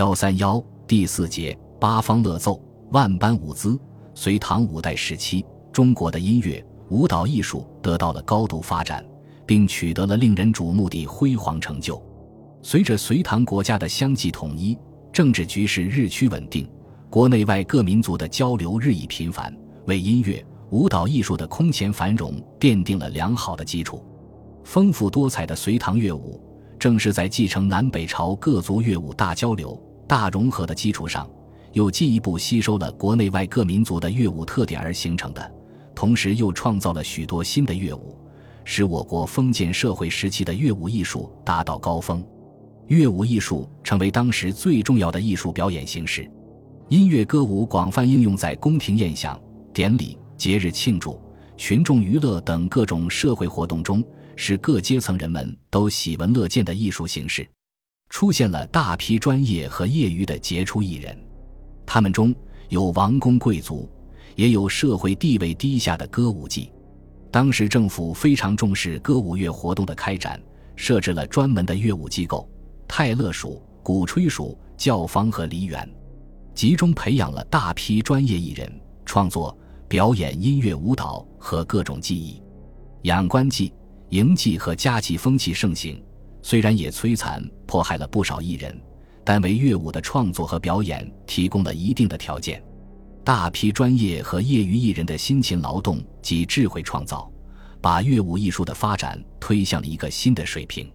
幺三幺第四节八方乐奏，万般舞姿。隋唐五代时期，中国的音乐舞蹈艺术得到了高度发展，并取得了令人瞩目的辉煌成就。随着隋唐国家的相继统一，政治局势日趋稳定，国内外各民族的交流日益频繁，为音乐舞蹈艺术的空前繁荣奠定了良好的基础。丰富多彩的隋唐乐舞，正是在继承南北朝各族乐舞大交流。大融合的基础上，又进一步吸收了国内外各民族的乐舞特点而形成的，同时又创造了许多新的乐舞，使我国封建社会时期的乐舞艺术达到高峰。乐舞艺术成为当时最重要的艺术表演形式，音乐歌舞广泛应用在宫廷宴享、典礼、节日庆祝、群众娱乐等各种社会活动中，是各阶层人们都喜闻乐见的艺术形式。出现了大批专业和业余的杰出艺人，他们中有王公贵族，也有社会地位低下的歌舞伎。当时政府非常重视歌舞乐活动的开展，设置了专门的乐舞机构——泰勒署、鼓吹署、教坊和梨园，集中培养了大批专业艺人，创作、表演音乐、舞蹈和各种技艺。养官妓、迎妓和家妓风气盛行。虽然也摧残迫害了不少艺人，但为乐舞的创作和表演提供了一定的条件。大批专业和业余艺人的辛勤劳动及智慧创造，把乐舞艺术的发展推向了一个新的水平。